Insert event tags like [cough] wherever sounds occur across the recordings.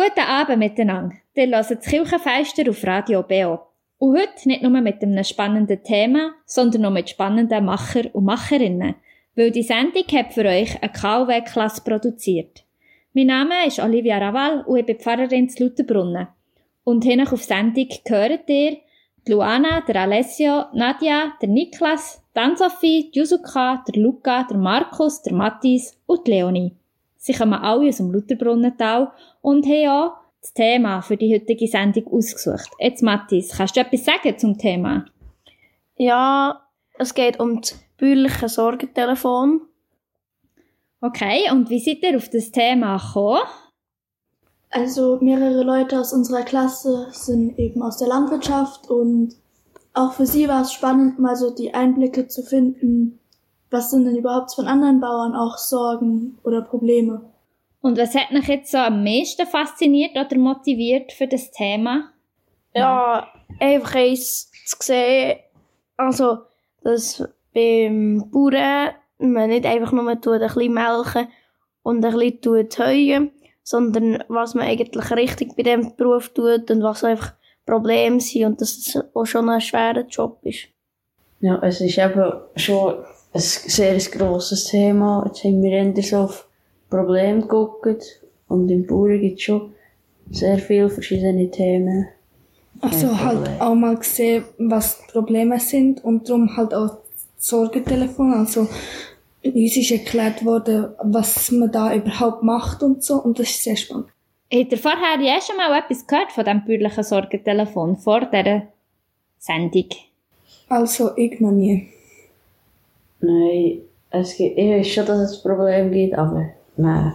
Guten Abend miteinander. Ihr hört das Kirchenfeister auf Radio BO. Und heute nicht nur mit einem spannenden Thema, sondern auch mit spannenden Macher und Macherinnen. Weil die Sendung hat für euch eine KW-Klasse produziert. Mein Name ist Olivia Raval und ich bin Pfarrerin zu Lutherbrunnen. Und hier auf Sendung gehört ihr Luana, der Alessio, Nadia, der Niklas, die Ann-Sophie, die Jusuka, der Luca, der Markus, der Mathis und die Leonie. Sie kommen alle aus dem Lutherbrunnental und haben auch das Thema für die heutige Sendung ausgesucht. Jetzt, Mathis, kannst du etwas sagen zum Thema? Ja, es geht um das bäuerliche Sorgentelefon. Okay, und wie seid ihr auf das Thema gekommen? Also mehrere Leute aus unserer Klasse sind eben aus der Landwirtschaft und auch für sie war es spannend, mal so die Einblicke zu finden, was sind denn überhaupt von anderen Bauern auch Sorgen oder Probleme. Und was hat mich jetzt so am meisten fasziniert oder motiviert für das Thema? Ja, einfach eins zu sehen, also, dass beim Bauern man nicht einfach nur tut, ein bisschen melken und ein bisschen tut heuen, sondern was man eigentlich richtig bei dem Beruf tut und was einfach Probleme sind und dass es auch schon ein schwerer Job ist. Ja, es ist eben schon ein sehr grosses Thema. Jetzt haben wir endlich auf Probleme geguckt und im Bauern gibt es schon sehr viele verschiedene Themen. Also halt auch mal gesehen, was die Probleme sind und darum halt auch das Sorgentelefon. Also uns ist erklärt worden, was man da überhaupt macht und so und das ist sehr spannend. Habt ihr vorher ja schon mal etwas gehört von diesem bürgerlichen Sorgentelefon vor dieser Sendung? Also ich noch nie. Nein, es gibt, ich weiß schon, dass es ein Problem gibt, aber nein.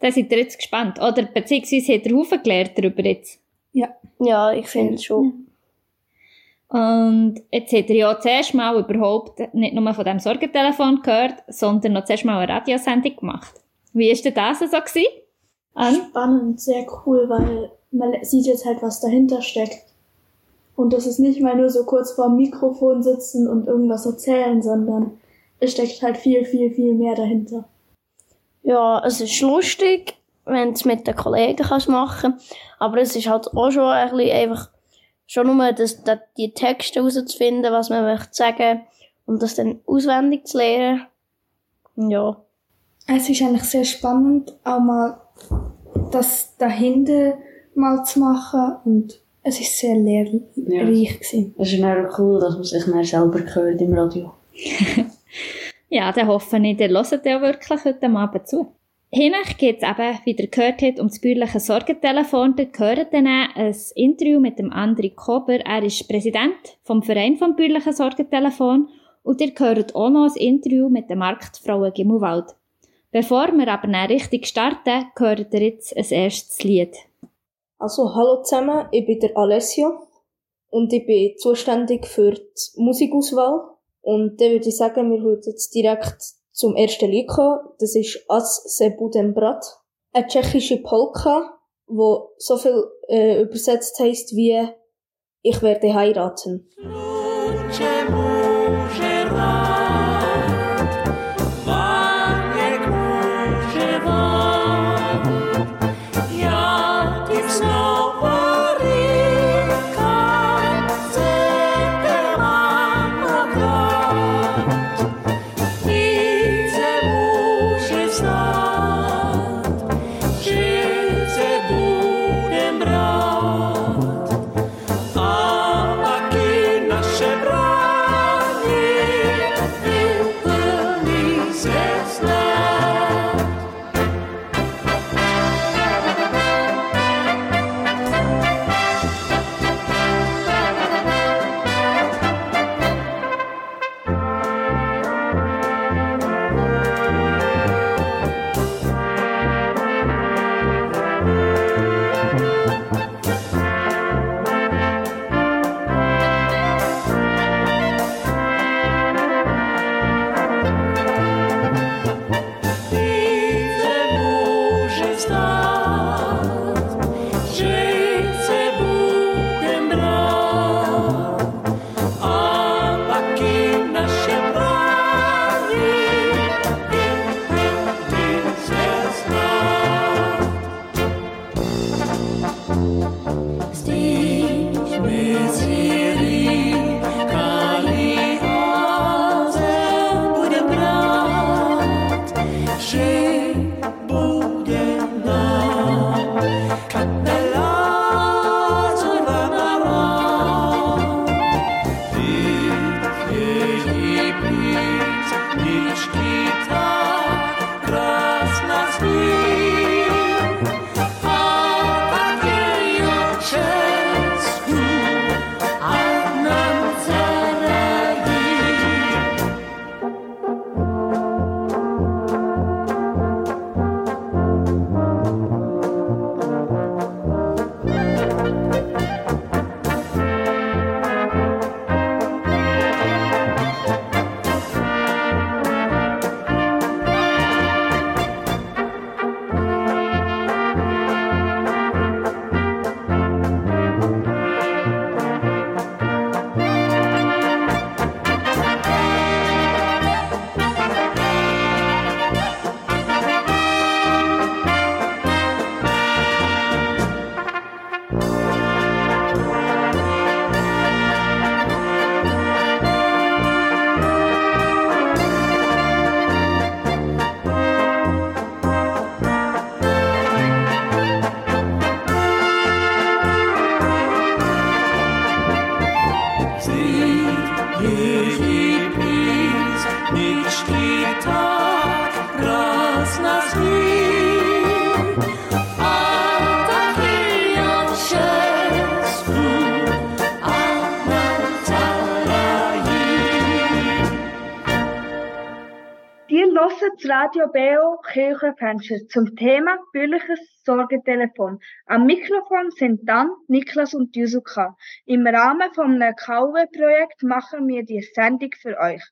Da seid ihr jetzt gespannt. Oder beziehungsweise habt ihr Haufen gelernt darüber jetzt? Ja. Ja, ich finde schon. Und jetzt habt ihr ja zuerst mal überhaupt nicht nur von diesem Sorgentelefon gehört, sondern noch zuerst mal eine Radiosendung gemacht. Wie war denn das so? Gewesen? An? Spannend, sehr cool, weil man sieht jetzt halt, was dahinter steckt. Und das ist nicht mal nur so kurz vor dem Mikrofon sitzen und irgendwas erzählen, sondern es steckt halt viel, viel, viel mehr dahinter. Ja, es ist lustig, wenn du es mit den Kollegen kannst machen aber es ist halt auch schon ein bisschen einfach, schon nur das, das, die Texte herauszufinden, was man möchte sagen und das dann auswendig zu lernen. Ja. Es ist eigentlich sehr spannend, auch mal das dahinter mal zu machen und es ist sehr lehrreich Ja. gewesen. Es ist auch cool, dass man sich dann selber hört im Radio. [laughs] Ja, dann hoffe ich, ihr hört ja wirklich heute Abend zu. Hinein geht es eben, wie ihr gehört habt, um das bäuerliche Sorgentelefon. Ihr gehört dann ein Interview mit dem André Kober. Er ist Präsident vom Verein vom bäuerlichen Sorgentelefon. Und ihr gehört auch noch ein Interview mit der Marktfrau Gimmelwald. Bevor wir aber dann richtig starten, gehört ihr jetzt ein erstes Lied. Also, hallo zusammen, ich bin der Alessio und ich bin zuständig für die Musikauswahl. Und dann würde ich sagen, wir würden jetzt direkt zum ersten Lied kommen. Das ist As se budem brat, eine tschechische Polka, wo so viel äh, übersetzt heißt wie Ich werde heiraten. BO Kirchenfenster zum Thema bürgerliches Sorgetelefon. Am Mikrofon sind dann Niklas und Yusuka. Im Rahmen vom KW-Projekt machen wir die Sendung für euch.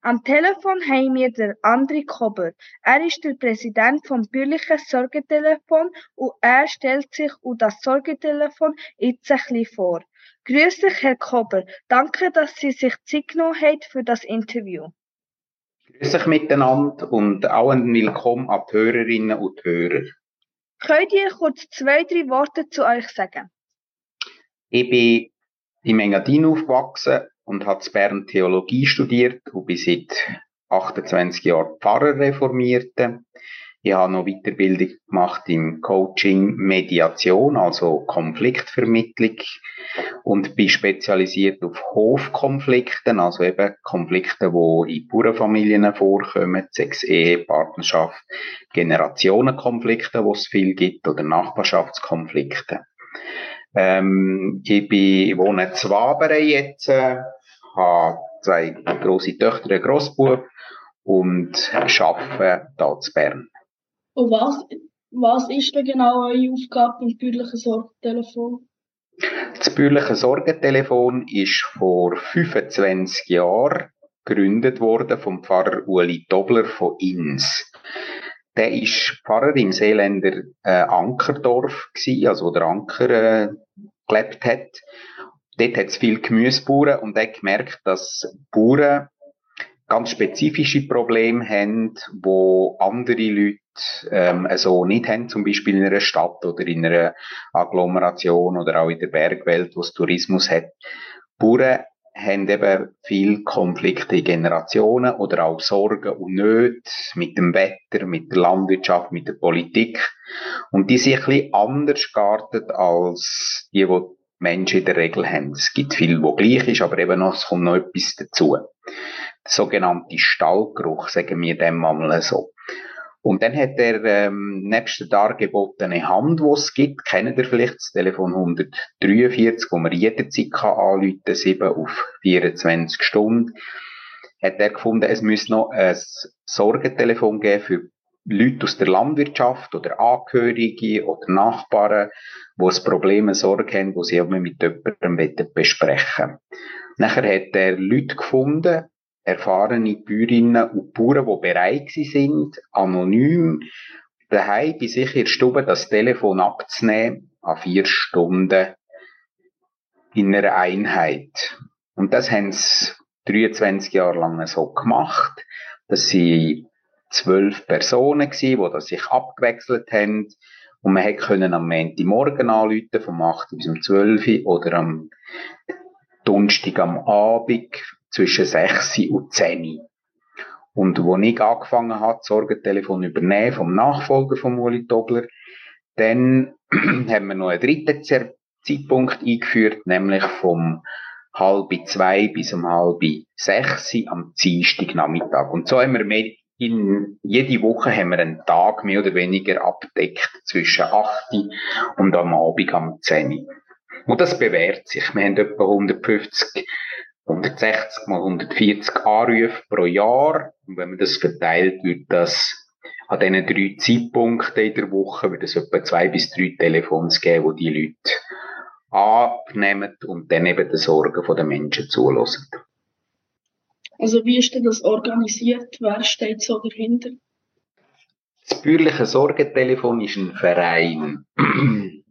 Am Telefon haben wir den André Kober. Er ist der Präsident vom bürgerlichen Sorgetelefon und er stellt sich und das Sorgetelefon jetzt ein bisschen vor. Grüß dich, Herr Kober. Danke, dass Sie sich Zeit genommen haben für das Interview. Euch miteinander und auch ein Willkommen an die Hörerinnen und Hörer. Könnt ihr kurz zwei, drei Worte zu euch sagen? Ich bin im Engadin aufgewachsen und habe in Bern Theologie studiert und bin seit 28 Jahren Pfarrer reformierte. Ich habe noch Weiterbildung gemacht im Coaching Mediation, also Konfliktvermittlung und bin spezialisiert auf Hofkonflikten, also eben Konflikte, die in Bauernfamilien vorkommen, sechs Ehe, Partnerschaft, Generationenkonflikte, wo es viel gibt, oder Nachbarschaftskonflikte. Ähm, ich, bin, ich wohne in Zwaberen jetzt, äh, habe zwei grosse Töchter, einen Grossbub und arbeite hier in Bern. Und was, was ist denn genau eure Aufgabe im bürgerlichen Sorgentelefon? Das bürgerliche Sorgentelefon ist vor 25 Jahren gegründet worden vom Pfarrer Uli Dobler von Inns. Der ist Pfarrer im Seeländer äh, Ankerdorf gewesen, also wo der Anker äh, gelebt hat. Dort hat es viel Gemüsebauern und er hat gemerkt, dass Bauern ganz spezifische Probleme haben, wo andere Leute ähm, so nicht haben, zum Beispiel in einer Stadt oder in einer Agglomeration oder auch in der Bergwelt, wo es Tourismus hat. Bauern haben eben viel Konflikte in Generationen oder auch Sorgen und Nöte mit dem Wetter, mit der Landwirtschaft, mit der Politik. Und die sind ein bisschen anders geartet als die, die Menschen in der Regel haben. Es gibt viel, wo gleich ist, aber eben noch, es kommt noch etwas dazu. Der sogenannte Stallgeruch, sagen wir dem mal so. Und dann hat er ähm, nebst der dargebotene Hand, die es gibt, kennt ihr vielleicht das Telefon 143, wo man jederzeit kann anrufen, 7 auf 24 Stunden, hat er gefunden, es müsse noch ein Sorgentelefon geben für Leute aus der Landwirtschaft oder Angehörige oder Nachbarn, die ein Problem, eine Sorge haben, die sie mit jemandem besprechen wollen. Nachher hat er Leute gefunden, erfahrene Bäuerinnen und Bauern, die bereit sind, anonym daheim bei sich in der Stube das Telefon abzunehmen, an vier Stunden in einer Einheit. Und das haben sie 23 Jahre lang so gemacht. Das sind zwölf Personen gewesen, die das sich abgewechselt haben. Und man konnte am Montagmorgen anrufen, vom 8 bis um 12 oder am Donnerstag am Abend zwischen 6 und 10. Und wo ich angefangen habe, Sorgentelefon übernehmen vom Nachfolger von Uli Tobler, dann [clears throat] haben wir noch einen dritten Zeitpunkt eingeführt, nämlich vom halb zwei bis um halb sechs am Dienstagnachmittag. Und so haben wir in, jede Woche haben wir einen Tag mehr oder weniger abdeckt zwischen 8 und am Abend am 10. Und das bewährt sich. Wir haben etwa 150 160 mal 140 Anrufe pro Jahr. Und wenn man das verteilt, wird das an diesen drei Zeitpunkten in der Woche, wird es etwa zwei bis drei Telefons geben, wo die Leute abnehmen und dann eben den Sorgen der Menschen zulassen. Also wie ist denn das organisiert? Wer steht so dahinter? Das bürgerliche Sorgentelefon ist ein Verein,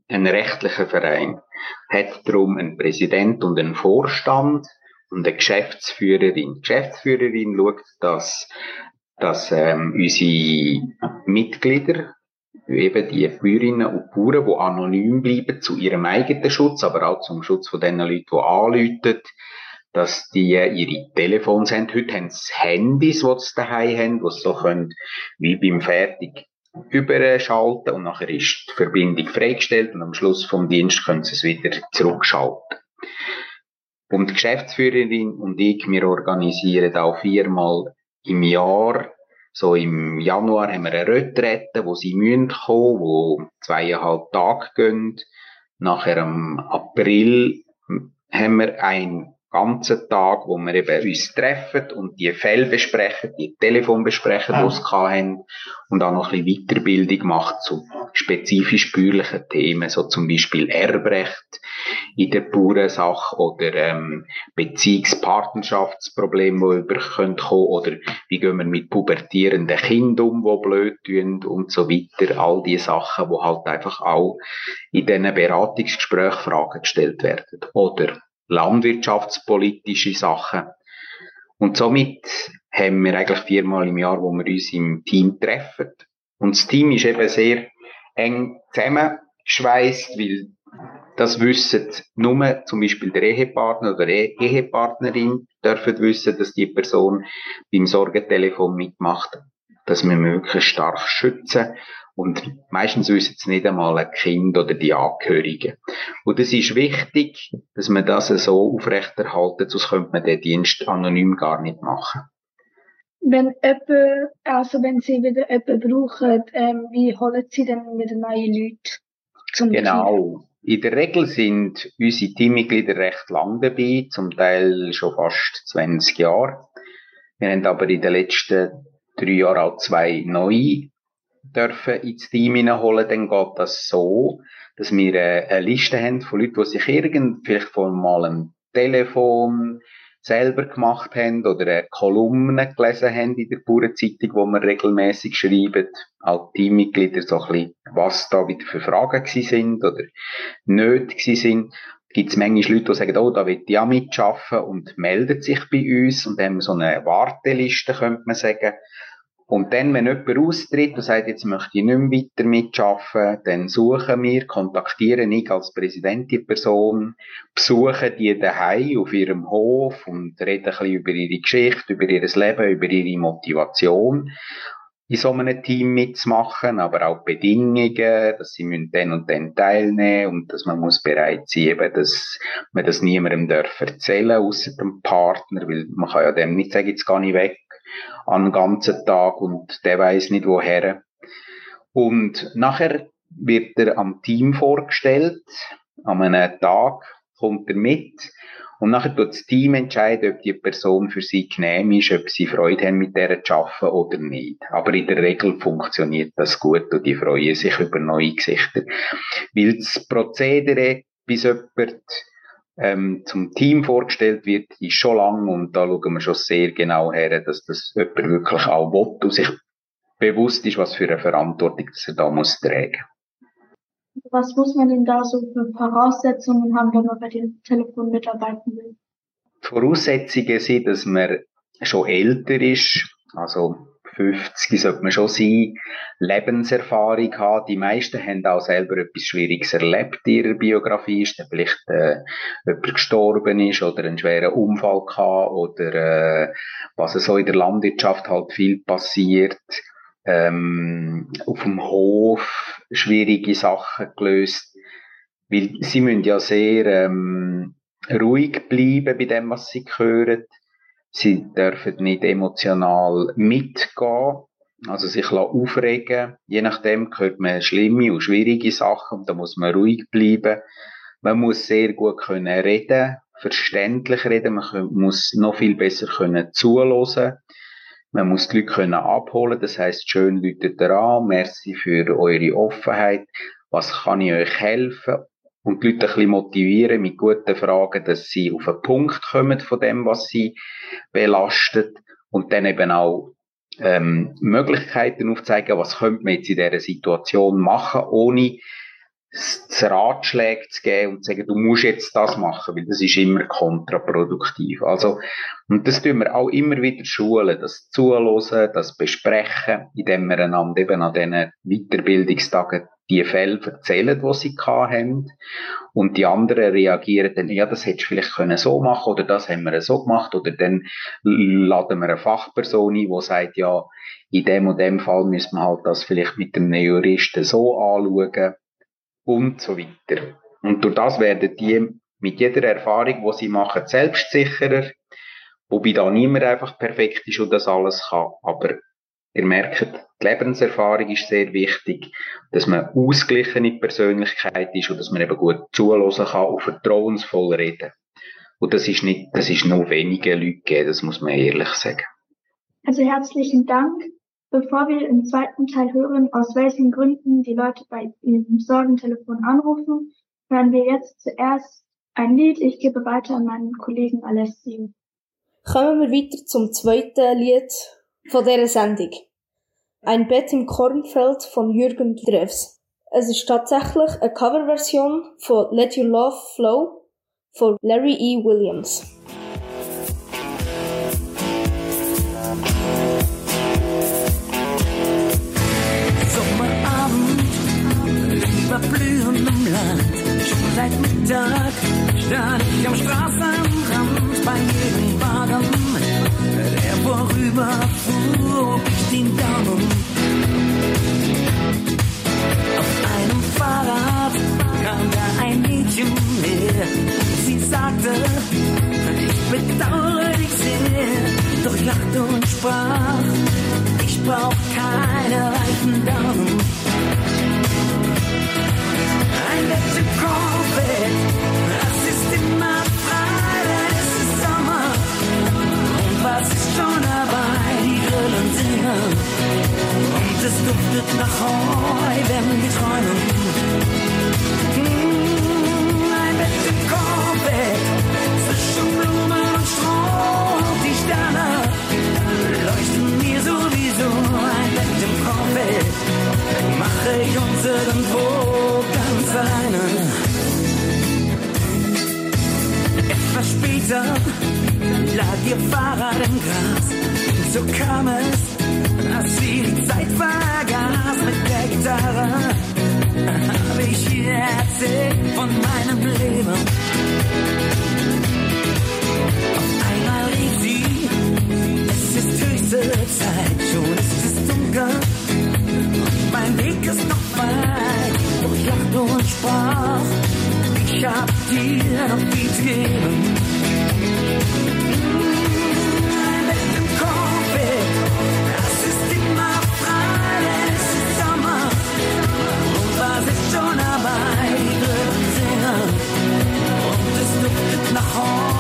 ein rechtlicher Verein, hat darum einen Präsident und einen Vorstand und eine Geschäftsführerin. Geschäftsführerin schaut, dass, dass ähm, unsere Mitglieder, eben die Bäuerinnen und Bauern, die anonym bleiben, zu ihrem eigenen Schutz, aber auch zum Schutz von den Leuten, die anrufen, dass die ihre Telefons haben. Heute haben sie Handys, die sie daheim haben, die sie so können, wie beim Fertig überschalten und nachher ist die Verbindung freigestellt und am Schluss vom Dienst können sie es wieder zurückschalten. Und die Geschäftsführerin und ich, wir organisieren auch viermal im Jahr, so im Januar haben wir eine Retrette, wo sie müssen kommen, wo zweieinhalb Tage gehen. Nachher im April haben wir ein ganzen Tag, wo wir eben uns treffen und die Fälle besprechen, die Telefon besprechen, die sie haben und auch noch ein bisschen Weiterbildung macht zu spezifisch bürgerlichen Themen, so zum Beispiel Erbrecht in der Bauernsache oder ähm, Beziehungspartnerschaftsprobleme, die über können kommen oder wie gehen wir mit pubertierenden Kindern um, die blöd tun und so weiter. All die Sachen, wo halt einfach auch in diesen Beratungsgesprächen Fragen gestellt werden. Oder landwirtschaftspolitische Sachen. Und somit haben wir eigentlich viermal im Jahr, wo wir uns im Team treffen. Und das Team ist eben sehr eng zusammengeschweißt, weil das wissen nur zum Beispiel der Ehepartner oder die Ehepartnerin dürfen wissen, dass die Person beim Sorgentelefon mitmacht, dass wir möglichst stark schützen und meistens wissen es nicht einmal ein Kind oder die Angehörigen. Und es ist wichtig, dass man das so aufrechterhalten, sonst könnte man den Dienst anonym gar nicht machen. Wenn jemand, also wenn Sie wieder jemanden brauchen, ähm, wie holen Sie denn wieder neue Leute zum Genau. In der Regel sind unsere Teammitglieder recht lang dabei, zum Teil schon fast 20 Jahre. Wir haben aber in den letzten drei Jahren auch zwei neue dürfen ins Team hineinholen, dann geht das so, dass wir eine Liste haben von Leuten, die sich irgend, vielleicht von mal einem Telefon selber gemacht haben oder eine Kolumne gelesen haben in der Bauernzeitung, wo wir regelmäßig schreiben, auch Teammitglieder so ein bisschen, was da wieder für Fragen gewesen sind oder nicht gewesen sind. Gibt es manchmal Leute, die sagen, oh, da will ich auch mitschaffen und melden sich bei uns und haben so eine Warteliste, könnte man sagen, und dann, wenn jemand austritt und sagt, jetzt möchte ich nicht mehr weiter mitarbeiten, dann suchen wir, kontaktieren ich als Präsident die Person, besuchen die daheim auf ihrem Hof und reden ein bisschen über ihre Geschichte, über ihr Leben, über ihre Motivation in so einem Team mitzumachen, aber auch Bedingungen, dass sie müssen dann und dann teilnehmen und dass man muss bereit sein, eben, dass man das niemandem darf erzählen, außer dem Partner, weil man kann ja dem nicht sagen, jetzt gehe ich weg, an den ganzen Tag und der weiß nicht woher. Und nachher wird er am Team vorgestellt, an einem Tag kommt er mit und nachher tut das Team entscheiden, ob die Person für sie genehm ist, ob sie Freude haben, mit der zu arbeiten oder nicht. Aber in der Regel funktioniert das gut und die freuen sich über neue Gesichter. Weil das Prozedere, bis jemand ähm, zum Team vorgestellt wird, ist schon lang und da schauen wir schon sehr genau her, dass das jemand wirklich auch will und sich bewusst ist, was für eine Verantwortung dass er da muss tragen. Was muss man denn da so für Voraussetzungen haben, wenn man bei dem Telefon mitarbeiten will? Die Voraussetzungen sind, dass man schon älter ist, also 50 sollte man schon sein, Lebenserfahrung haben. Die meisten haben auch selber etwas Schwieriges erlebt in ihrer Biografie. Ist vielleicht äh, jemand gestorben ist oder einen schweren Unfall gehabt oder äh, was so in der Landwirtschaft halt viel passiert. Ähm, auf dem Hof schwierige Sachen gelöst. Weil sie müssen ja sehr ähm, ruhig bleiben bei dem, was sie hören Sie dürfen nicht emotional mitgehen, also sich aufregen. Je nachdem hört man schlimme und schwierige Sachen und da muss man ruhig bleiben. Man muss sehr gut können reden, verständlich reden. Man muss noch viel besser können zuhören. Man muss die Leute können abholen. Das heißt, schön Leute an. Merci für eure Offenheit. Was kann ich euch helfen? Und die Leute ein bisschen motivieren mit guten Fragen, dass sie auf einen Punkt kommen von dem, was sie belastet und dann eben auch ähm, Möglichkeiten aufzeigen, was könnte man jetzt in dieser Situation machen, ohne Ratschläge zu geben und zu sagen, du musst jetzt das machen, weil das ist immer kontraproduktiv. Also, und das tun wir auch immer wieder schulen, das Zuhören, das Besprechen, indem wir einander eben an diesen Weiterbildungstagen die Fälle erzählen, die sie haben. Und die anderen reagieren dann, ja, das hättest du vielleicht können so machen oder das haben wir so gemacht oder dann laden wir eine Fachperson ein, die sagt, ja, in dem und dem Fall müssen wir halt das vielleicht mit dem Juristen so anschauen und so weiter. Und durch das werden die mit jeder Erfahrung, die sie machen, selbstsicherer, wobei da niemand einfach perfekt ist und das alles kann, aber Ihr merkt, die Lebenserfahrung ist sehr wichtig, dass man ausgeglichene Persönlichkeit ist und dass man eben gut zuhören kann und vertrauensvoll reden. Und das ist nicht, das ist nur wenige Leute gegeben, das muss man ehrlich sagen. Also herzlichen Dank. Bevor wir im zweiten Teil hören, aus welchen Gründen die Leute bei ihrem Sorgentelefon anrufen, hören wir jetzt zuerst ein Lied. Ich gebe weiter an meinen Kollegen Alessio. Kommen wir weiter zum zweiten Lied von dieser Sendung. Ein Bett im Kornfeld von Jürgen Drews. Es ist tatsächlich eine Coverversion von Let Your Love Flow von Larry E. Williams. seit Mittag stand ich am Straßenrand bei jedem Wagen, vorüberfuhr, hob ich den Daumen. Auf einem Fahrrad kam da ein Mädchen her. Sie sagte, ich bedauere dich sehr, doch lachte und sprach, ich brauch keine reichen Daumen ein letzte Corvette. Singen. Und es duftet nach Heu, wenn wir träumen. Mmh, ein letzte Corvette. Zwischen Blumen und Stroh die Sterne leuchten mir sowieso ein Bett im Corvette. Mache ich uns irgendwo alleine. Etwas später lag ihr Fahrrad im Gras. So kam es, dass sie die Zeit vergaß mit der Gitarre. Habe ich ihr erzählt von meinem Leben. Auf einmal rief sie, es ist höchste Zeit, schon ist es dunkel. Und mein Weg ist noch weit lachte und sprach, ich hab dir noch viel zu duftet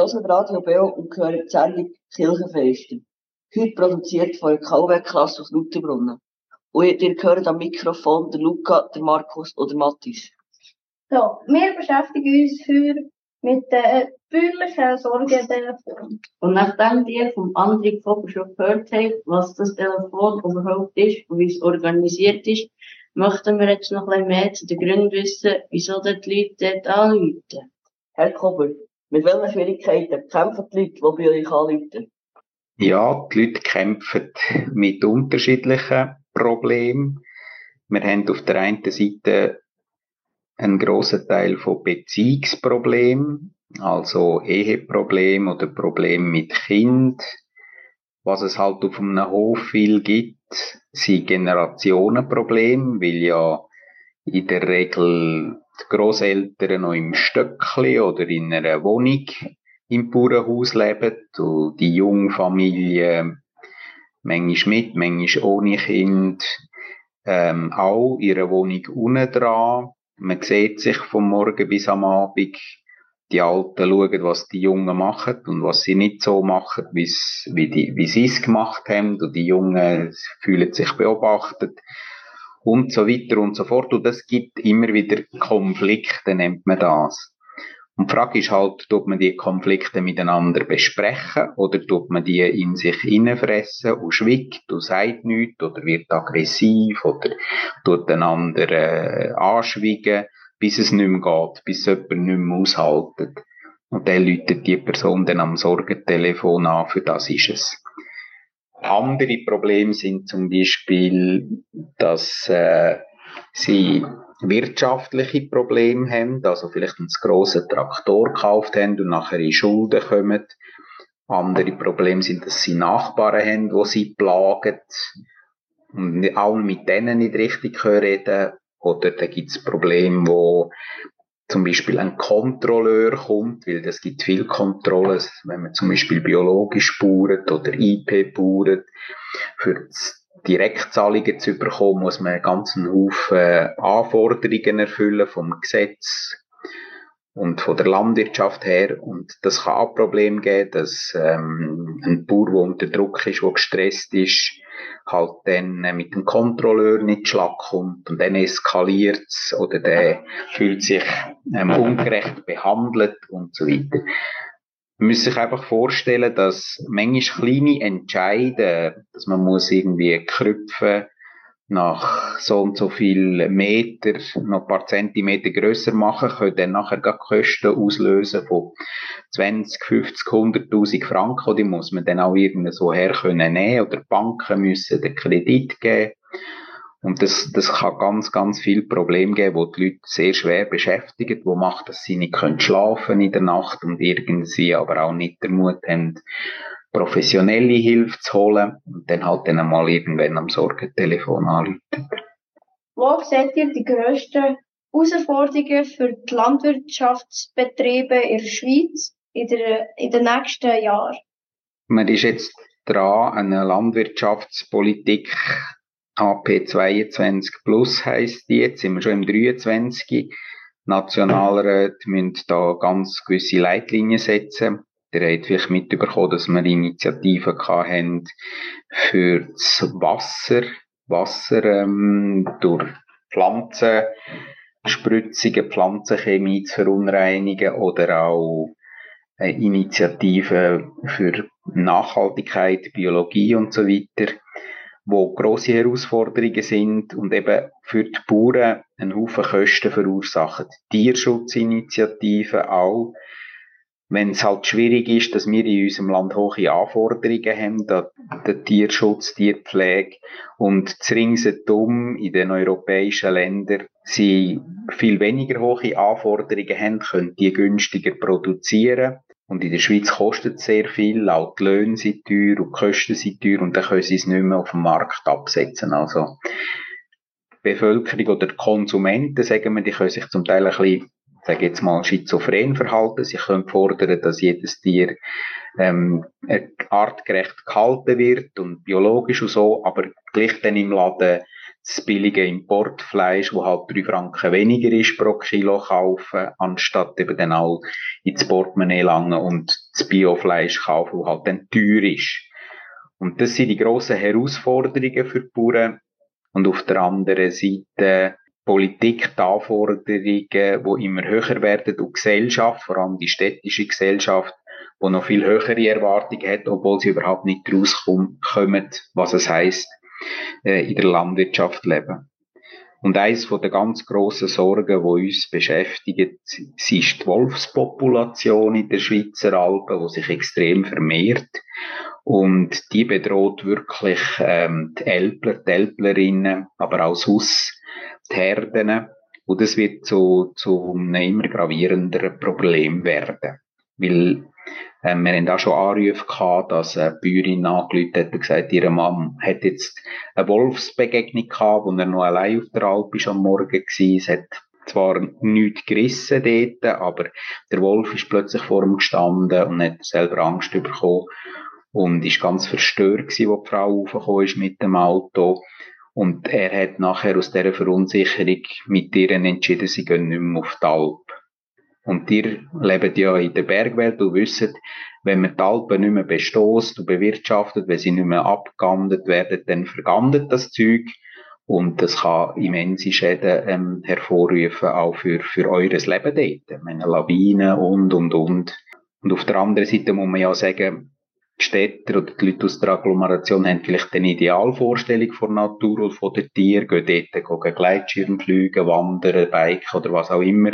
Hört Radio Beo und gehört die Sendung Kirchenfester. Heute produziert von der KW-Klasse aus Lauterbrunnen. Und ihr, hört am Mikrofon der Luca, der Markus oder Mathis. So, wir beschäftigen uns heute mit den bäuerlichen Sorgetelefonen. Und nachdem ihr vom André Vogel schon gehört habt, was das Telefon überhaupt ist und wie es organisiert ist, möchten wir jetzt noch ein bisschen mehr zu den Gründen wissen, wieso die Leute dort anrufen. Herr Kober, mit welchen Schwierigkeiten kämpfen die Leute, die bei euch anrufen? Ja, die Leute kämpfen mit unterschiedlichen Problemen. Wir haben auf der einen Seite einen grossen Teil von Beziehungsproblemen, also Eheproblem oder Problem mit Kind. Was es halt auf einem Hof viel gibt, sind Generationenprobleme, weil ja in der Regel die Grosseltern noch im Stöckli oder in einer Wohnung im Bauernhaus leben und die junge Familie manchmal mit, manchmal ohne Kind, ähm, auch ihre Wohnung unten dran. Man sieht sich vom Morgen bis am Abend. Die Alten schauen, was die Jungen machen und was sie nicht so machen, wie, die, wie sie es gemacht haben. Und die Jungen fühlen sich beobachtet und so weiter und so fort. Und das gibt immer wieder Konflikte, nennt man das. Und die Frage ist halt, tut man die Konflikte miteinander besprechen oder tut man die in sich hineinfressen und schwiegt und sagt nichts oder wird aggressiv oder tut einander äh, anschwiegen, bis es nicht mehr geht, bis jemand nicht mehr aushaltet. Und dann läutet die Person dann am Sorgentelefon an, für das ist es. Andere Probleme sind zum Beispiel, dass äh, sie wirtschaftliche Probleme haben, also vielleicht einen grossen Traktor gekauft haben und nachher in Schulden kommen. Andere Probleme sind, dass sie Nachbarn haben, die sie plagen und auch mit denen nicht richtig reden können. Oder da gibt es Probleme, wo zum Beispiel ein Kontrolleur kommt, weil es gibt viel Kontrollen, wenn man zum Beispiel biologisch bauert oder IP bauert, für Direktzahlungen zu bekommen, muss man einen ganzen Haufen Anforderungen erfüllen vom Gesetz und von der Landwirtschaft her. Und das kann auch ein Problem geben, dass ähm, ein Bauer, der unter Druck ist, der gestresst ist, halt dann äh, mit dem Kontrolleur nicht schlag kommt und dann eskaliert es oder der fühlt sich ähm, ungerecht behandelt und so weiter. Man muss sich einfach vorstellen, dass manchmal kleine Entscheide, dass man muss irgendwie krüpfen, nach so und so viel Meter, noch ein paar Zentimeter grösser machen, können dann nachher gar Kosten auslösen von 20, 50, 100.000 Franken. Die muss man dann auch irgendwie so her können nehmen oder Banken müssen den Kredit geben. Und das, das kann ganz, ganz viel Probleme geben, wo die Leute sehr schwer beschäftigen, wo macht, dass sie nicht können schlafen in der Nacht und irgendwie aber auch nicht den Mut haben, professionelle Hilfe zu holen und dann halt dann mal irgendwann am Sorgentelefon anrufen. Wo seht ihr die grössten Herausforderungen für die Landwirtschaftsbetriebe in der Schweiz in, der, in den nächsten Jahren? Man ist jetzt dran, eine Landwirtschaftspolitik AP 22 Plus heisst die, jetzt sind wir schon im 23. Nationalrat müssen da ganz gewisse Leitlinien setzen. Ihr habt vielleicht mitbekommen, dass wir Initiativen hatten für das Wasser, Wasser ähm, durch Pflanzenspritzungen, Pflanzenchemie zu verunreinigen oder auch äh, Initiativen für Nachhaltigkeit, Biologie und so weiter, wo große Herausforderungen sind und eben für die Bauern einen Haufen Kosten verursachen. Tierschutzinitiativen auch, wenn es halt schwierig ist, dass wir in unserem Land hohe Anforderungen haben, da, der Tierschutz, Tierpflege und ringsherum in den europäischen Ländern sie viel weniger hohe Anforderungen haben, können die günstiger produzieren. Und in der Schweiz kostet es sehr viel, die Löhne sind teuer und die Kosten sind teuer und dann können sie es nicht mehr auf dem Markt absetzen. Also, die Bevölkerung oder die Konsumenten, sagen wir, die können sich zum Teil ein bisschen sage jetzt mal, schizophren verhalten. Sie können fordern, dass jedes Tier ähm, artgerecht gehalten wird und biologisch und so, aber gleich dann im Laden das billige Importfleisch, wo halt drei Franken weniger ist pro Kilo kaufen, anstatt eben dann auch ins Portemonnaie langen und das Biofleisch kaufen, wo halt dann teuer ist. Und das sind die grossen Herausforderungen für die Bauern. Und auf der anderen Seite Politik die Anforderungen, die immer höher werden und Gesellschaft, vor allem die städtische Gesellschaft, die noch viel höhere Erwartungen hat, obwohl sie überhaupt nicht rauskommen, was es heißt äh, in der Landwirtschaft leben. Und eines von der ganz grossen Sorgen, die uns beschäftigt, ist die Wolfspopulation in der Schweizer Alpen, die sich extrem vermehrt. Und die bedroht wirklich ähm, die Elbler, die Elblerinnen, aber auch Sus die Herden. Und das wird zu, zu einem immer gravierenderen Problem werden. Weil äh, wir haben auch schon Anrufe gehabt, dass eine Bäuerin angerufen hat und gesagt, ihre Mom hat jetzt eine Wolfsbegegnung gehabt, wo er noch allein auf der Alp ist am Morgen war. Es hat zwar nichts gerissen dort, aber der Wolf ist plötzlich vor ihm gestanden und hat selber Angst bekommen und ist ganz verstört gewesen, wo die Frau aufgekommen ist mit dem Auto. Und er hat nachher aus dieser Verunsicherung mit ihr entschieden, sie gehen nicht mehr auf die Alp. Und ihr lebt ja in der Bergwelt und wisst, wenn man die Alpen nicht mehr bestoßt und bewirtschaftet, wenn sie nicht mehr abgegandet werden, dann vergandet das Zeug. Und das kann immense Schäden ähm, hervorrufen, auch für, für eures Leben dort. Meine Lawinen und, und, und. Und auf der anderen Seite muss man ja sagen, die Städter oder die Leute aus der Agglomeration haben vielleicht eine Idealvorstellung von Natur oder von den Tieren, gehen dort gehen Gleitschirm fliegen, wandern, biken oder was auch immer.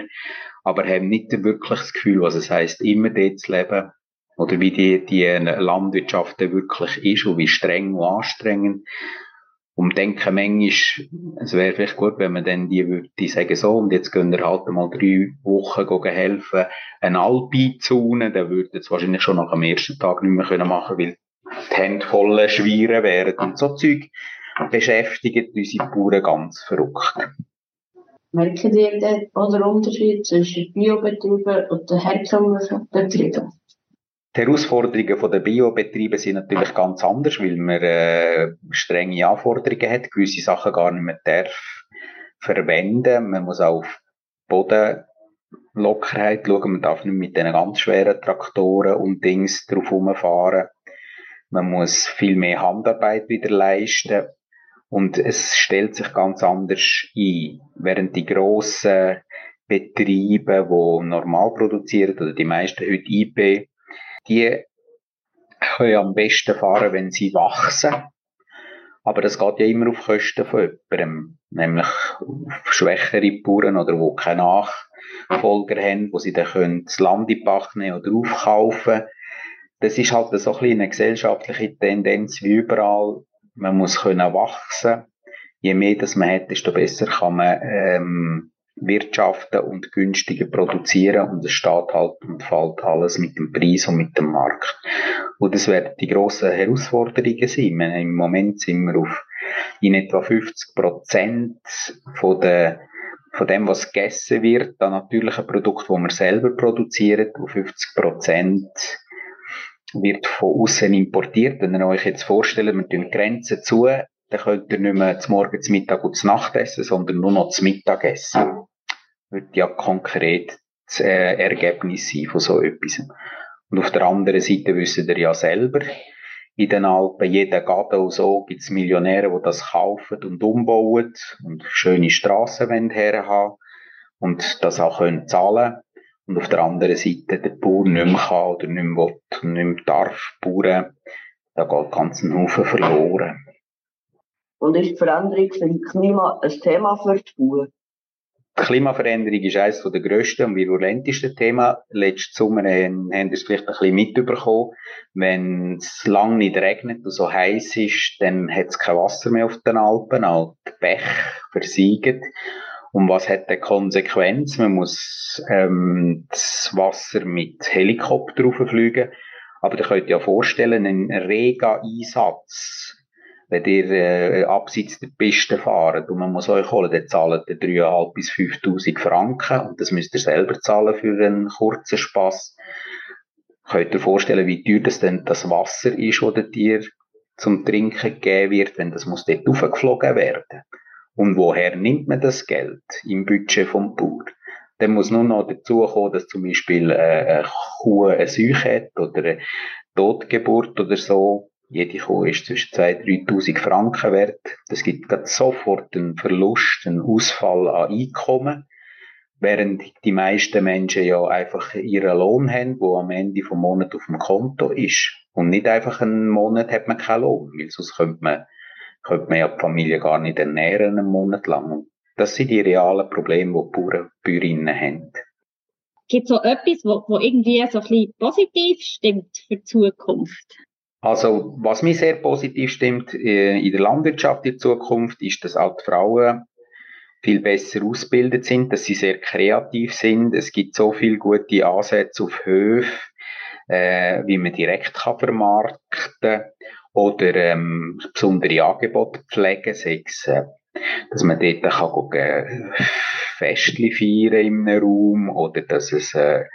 aber haben nicht wirklich das Gefühl, was es heißt, immer dort zu leben oder wie die, die Landwirtschaft wirklich ist und wie streng und anstrengend. Und denken manchmal, es wäre vielleicht gut, wenn man dann die würde sagen, so, und jetzt gehen wir halt mal drei Wochen helfen, eine Alpi zunen, dann würde es wahrscheinlich schon nach dem ersten Tag nicht mehr machen können, weil die Hände voll schwieren wären. Und so Zeug beschäftigt unsere Bauern ganz verrückt. Merken auch den Unterschied zwischen Biobetrieben und den herkömmlichen Betrieben? Die Herausforderungen der Biobetriebe sind natürlich ganz anders, weil man äh, strenge Anforderungen hat, gewisse Sachen gar nicht mehr darf verwenden. Man muss auch auf Bodenlockerheit schauen. Man darf nicht mit diesen ganz schweren Traktoren und Dings drauf herumfahren. Man muss viel mehr Handarbeit wieder leisten. Und es stellt sich ganz anders ein. Während die grossen Betriebe, die normal produzieren, oder die meisten heute IP, die können am besten fahren, wenn sie wachsen. Aber das geht ja immer auf Kosten von jemandem. Nämlich auf schwächere Bauern oder die keine Nachfolger haben, wo sie dann können das Land in Pacht nehmen oder aufkaufen. Das ist halt so ein eine gesellschaftliche Tendenz wie überall. Man muss können wachsen. Je mehr das man hat, desto besser kann man ähm, wirtschaften und günstiger produzieren und es steht halt und fällt alles mit dem Preis und mit dem Markt. Und das werden die grossen Herausforderungen sein. Im Moment sind wir auf in etwa 50 Prozent von von dem, was gegessen wird, an natürlichen Produkt, wo wir selber produzieren, auf 50 Prozent wird von außen importiert. Wenn ihr euch jetzt vorstellt, wir tun Grenzen zu, dann könnt ihr nicht mehr zum Morgen, zum Mittag und zum Nacht essen, sondern nur noch zum Mittag essen. Wird ja konkret das äh, Ergebnis sein von so etwas. Und auf der anderen Seite wissen ihr ja selber, in den Alpen, jeder Gaden und so, gibt es Millionäre, die das kaufen und umbauen und schöne Strassen haben und das auch können zahlen und auf der anderen Seite der Bauer nicht mehr kann oder nicht mehr will, nicht mehr darf bauen, da geht ganz ein Haufen verloren. Und ist die Veränderung vom Klima ein Thema für die? Die Klimaveränderung ist eines der grössten und virulentesten Themen. Letzten Sommer haben wir es vielleicht ein bisschen mitbekommen. Wenn es lange nicht regnet und so heiß ist, dann hat es kein Wasser mehr auf den Alpen, auch die Bäche versiegen. Und was hat die Konsequenz? Man muss ähm, das Wasser mit Helikopter fliegen. Aber ihr könnt ja vorstellen, ein Rega-Einsatz, wenn ihr äh, abseits der Piste fahrt und man muss euch holen, dann zahlt ihr 3.500 bis 5.000 Franken und das müsst ihr selber zahlen für einen kurzen Spass. Könnt ihr vorstellen, wie teuer das denn das Wasser ist, das dir zum Trinken gegeben wird, wenn das muss dort aufgeflogen werden. Und woher nimmt man das Geld im Budget vom Bauer? Dann muss nur noch dazu kommen, dass zum Beispiel äh, eine Kuh eine Seuche hat oder eine Totgeburt oder so. Jede Kuh ist zwischen 2.000 3.000 Franken wert. Das gibt sofort einen Verlust, einen Ausfall an Einkommen. Während die meisten Menschen ja einfach ihren Lohn haben, der am Ende vom Monat auf dem Konto ist. Und nicht einfach einen Monat hat man keinen Lohn, weil sonst könnte man könnte man ja die Familie gar nicht ernähren einen Monat lang. Das sind die realen Probleme, die die Bauern, Bäuerinnen haben. Gibt es so etwas, wo, wo irgendwie so ein bisschen positiv stimmt für die Zukunft? Also, was mir sehr positiv stimmt äh, in der Landwirtschaft in Zukunft, ist, dass auch die Frauen viel besser ausgebildet sind, dass sie sehr kreativ sind. Es gibt so viele gute Ansätze auf Höfe, äh, wie man direkt kann vermarkten kann oder ähm, besondere Angebote pflegen, sei es, äh, dass man dort kann gucken, Festli feiern einem Raum oder dass es äh,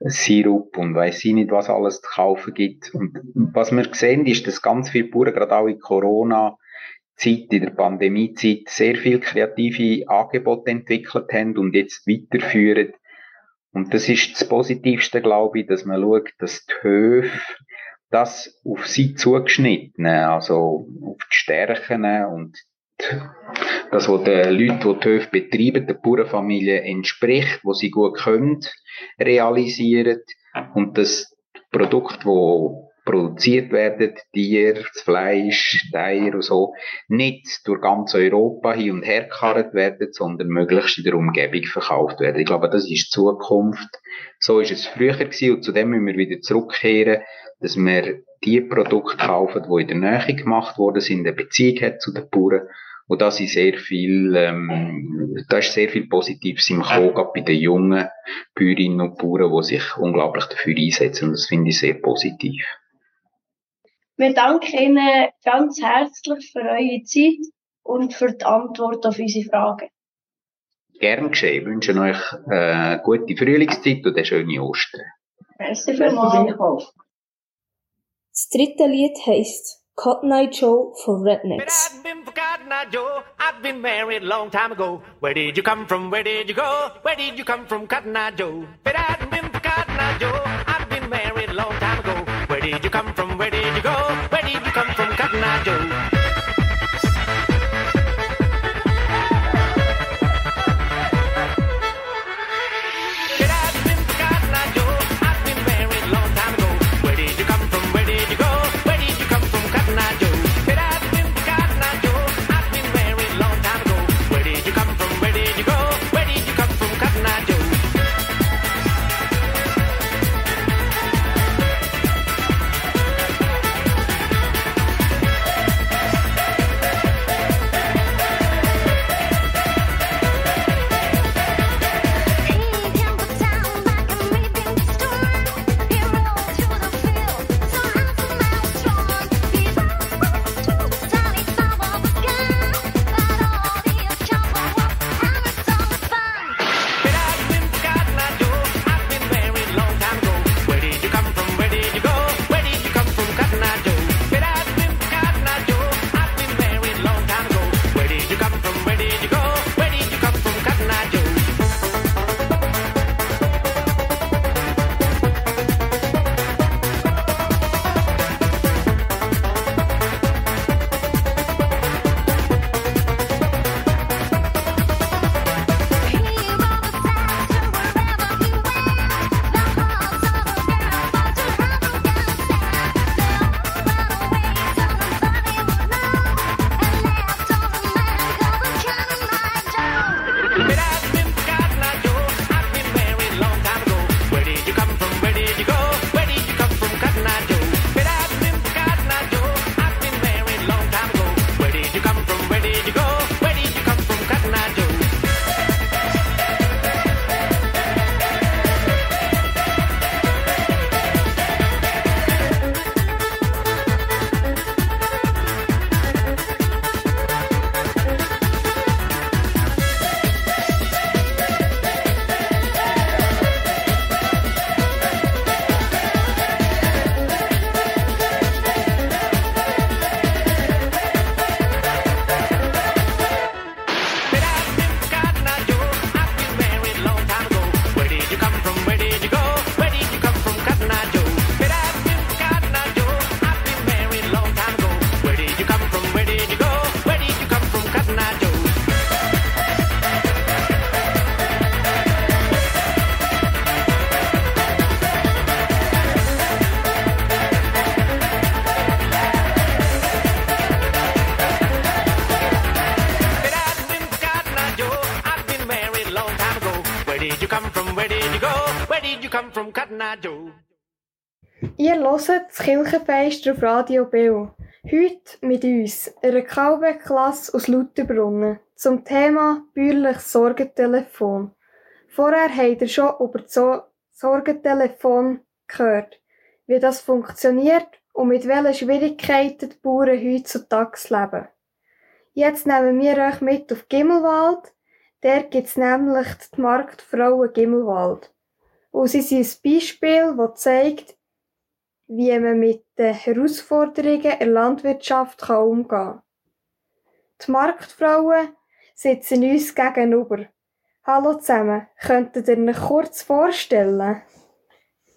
Sirup und weiß ich nicht, was alles zu kaufen gibt. Und was wir sehen, ist, dass ganz viele Bauern, gerade auch in Corona, Zeit, in der Pandemiezeit, sehr viel kreative Angebote entwickelt haben und jetzt weiterführen. Und das ist das Positivste, glaube ich, dass man schaut, dass die Höfe das auf sie zugeschnitten, also auf die Stärken und das, was den Leuten, die die Höfe betreiben, der Bauernfamilie entspricht, wo sie gut können, realisieren und das Produkt, wo produziert werden, Tiere, das Fleisch, Eier und so, nicht durch ganz Europa hin und her gekarrt werden, sondern möglichst in der Umgebung verkauft werden. Ich glaube, das ist die Zukunft. So ist es früher gewesen und zu dem müssen wir wieder zurückkehren, dass wir die Produkte kaufen, die in der Nähe gemacht worden sind, eine Beziehung hat zu den Bauern und da sind sehr viel, ähm, da ist sehr viel Positives im Kommen, gerade bei den jungen Bäuerinnen und Bauern, die sich unglaublich dafür einsetzen. Und das finde ich sehr positiv. Wir danken Ihnen ganz herzlich für eure Zeit und für die Antwort auf unsere Fragen. Gern geschehen. Wir wünschen euch eine gute Frühlingszeit und eine schöne Ostern. Merci vielmals. Das dritte Lied heisst Cotton Eye Joe von Rednecks. Cotton Eye Joe, I've been married a long time ago. Where did you come from? Where did you go? Where did you come from, Cotton Eye Joe? But I hadn't been for Cotton Eye Joe, I've been married a long time ago. Where did you come from? Where did you go? Where did you come from, Cotton Eye Joe? Kirchenfest auf Radio Beo. Heute mit uns, einer Kalbeck-Klasse aus Lauterbrunnen, zum Thema bäuerliches Sorgentelefon. Vorher habt ihr schon über das So- Sorgentelefon gehört, wie das funktioniert und mit welchen Schwierigkeiten die Bauern heutzutage leben. Jetzt nehmen wir euch mit auf Gimmelwald. Dort gibt's nämlich die Marktfrauen Gimmelwald. Und sie sind ein Beispiel, das zeigt, wie man mit den Herausforderungen in der Landwirtschaft kann umgehen kann. Die Marktfrauen sitzen uns gegenüber. Hallo zusammen, könntet ihr euch kurz vorstellen?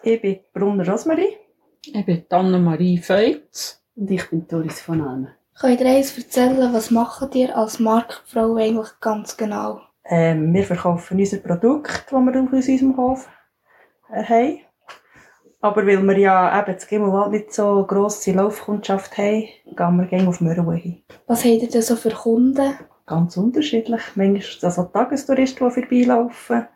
Ich bin Brunner Rosmarie. Ich bin Anne-Marie Feutz. Und ich bin Doris von Almen. Könnt ihr uns erzählen, was macht ihr als Marktfrau eigentlich ganz genau? Ähm, wir verkaufen unser Produkt, das wir auf unserem Hof haben. Aber weil wir ja eben zu Gimmelwald nicht so grosse Laufkundschaft haben, gehen wir gerne auf Mürrenwe hin. Was habt ihr denn so für Kunden? Ganz unterschiedlich. Manchmal also Tagestouristen, die vorbeilaufen.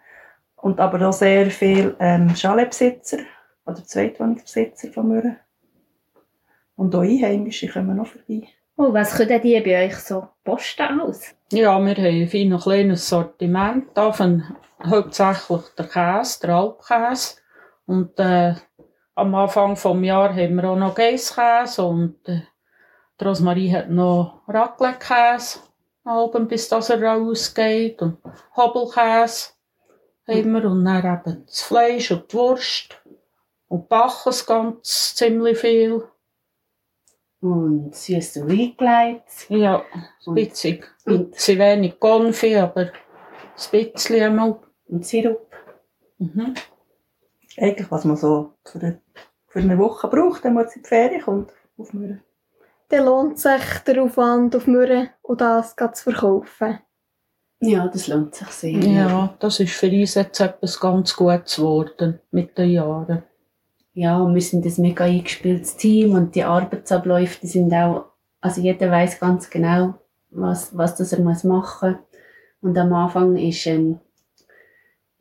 Und aber auch sehr viele ähm, Chaletbesitzer oder Zweitwohnungsbesitzer von Mürren. Und auch Einheimische kommen noch vorbei. Oh, was können die bei euch so posten aus? Ja, wir haben viel ein kleines Sortiment da von hauptsächlich der Käse, der Alpkäse. Und äh, am Anfang des Jahres haben wir auch noch Geisskäse und äh, die Rosmarie hat noch Raclette-Käse, halben bis das er rausgeht. Und Hobelkäse haben wir und dann eben das Fleisch und die Wurst. Und Bacchus ganz ziemlich viel. Und süße Weingleits. Ja, ein bisschen, ein bisschen wenig Konfi, aber ein bisschen einmal. Und Sirup. Mhm. Eigentlich, was man so für für eine Woche braucht, wenn man in die Ferien kommt. Auf Mürren. Dann lohnt sich der Aufwand auf Mürren und das zu verkaufen. Ja, das lohnt sich sehr. Ja, das ist für uns jetzt etwas ganz Gutes geworden mit den Jahren. Ja, und wir sind ein mega eingespieltes Team und die Arbeitsabläufe, die sind auch, also jeder weiß ganz genau, was, was das er muss machen muss. Und am Anfang ist, ähm,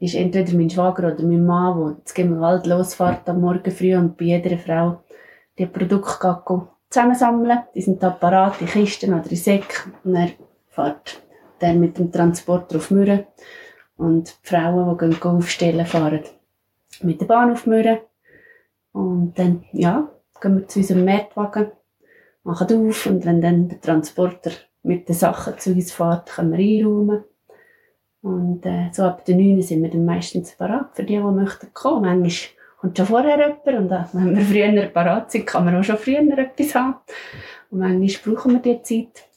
ist entweder mein Schwager oder mein Mann, der zu Gimmelwald losfährt am Morgen früh und bei jeder Frau die Produkte zusammensammeln. Die sind da parat in Kisten oder in Säcken und er fährt dann mit dem Transporter auf Mürren. Und die Frauen, die gehen aufstellen, fahren mit der Bahn auf Mürren. Und dann, ja, gehen wir zu unserem Märtwagen, machen auf und wenn dann der Transporter mit den Sachen zu uns fährt, können wir einräumen. Und äh, so ab der 9 sind wir dann meistens parat für die, die möchten kommen. Manchmal kommt schon vorher jemand und äh, wenn wir früher parat sind, kann man auch schon früher etwas haben. Und manchmal brauchen wir die Zeit.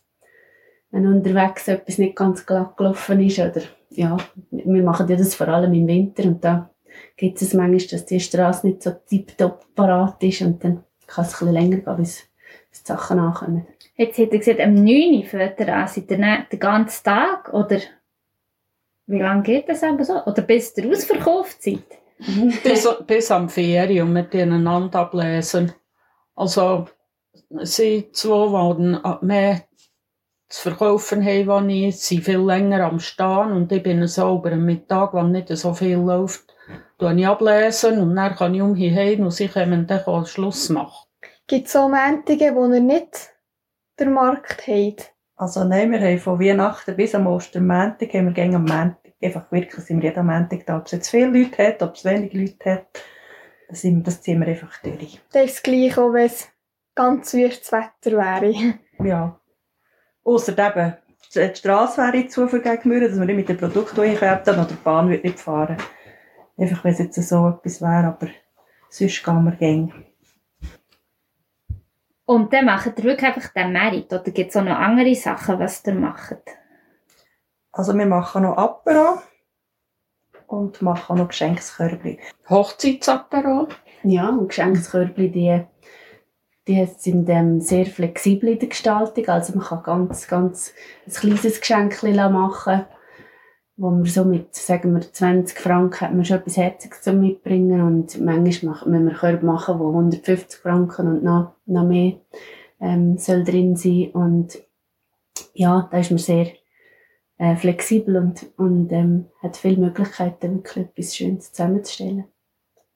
Wenn unterwegs etwas nicht ganz glatt gelaufen ist oder ja, wir machen ja das vor allem im Winter und da gibt es manchmal, dass die Straße nicht so tiptop parat ist und dann kann es ein länger gehen, bis, bis die Sachen ankommen. Jetzt hat er gesagt, am 9. fährt er an. Den ganzen Tag? Oder wie lange geht das aber so? Oder bis ihr ausverkauft seid? [laughs] bis, bis am Ferien und mit einander ablesen. Also, sie zwei, die mehr zu verkaufen haben, als ich, sind viel länger am Stehen und ich bin so über den Mittag, wenn nicht so viel läuft, tue ich ablesen und dann kann ich umhin und sie können dann Schluss machen. Gibt es auch Mäntige, wo ihr nicht den Markt habt? Also nein, wir haben von Weihnachten bis am Ostermäntig haben wir gerne am. Einfach wirklich sind wir jeden Montag da. Ob es jetzt viele Leute hat, ob es wenig Leute hat, das, sind, das ziehen wir einfach durch. Das ist gleich, auch wenn es ganz wüstes Wetter wäre. Ja. Ausser eben, die Straße wäre zu gegen Mürren, dass wir nicht mit dem Produkt durchkommen oder die Bahn wird nicht fahren. Einfach, wenn es jetzt so etwas wäre, aber sonst gehen wir gerne. Und dann macht ihr wirklich einfach den Merit? Oder gibt es auch noch andere Sachen, was ihr macht? Also wir machen noch Apero und machen noch Geschenkskörbli. Hochzeitsapero? Ja, und Geschenkskörbli, die, die sind ähm, sehr flexibel in der Gestaltung. Also man kann ganz, ganz ein kleines Geschenk machen wo man so mit, sagen wir, 20 Franken hat man schon etwas Herziges zum Mitbringen und manchmal müssen wir Körbe machen, wo 150 Franken und noch, noch mehr ähm, soll drin sein und ja, da ist man sehr äh, flexibel und, und ähm, hat viele Möglichkeiten, wirklich etwas Schönes zusammenzustellen.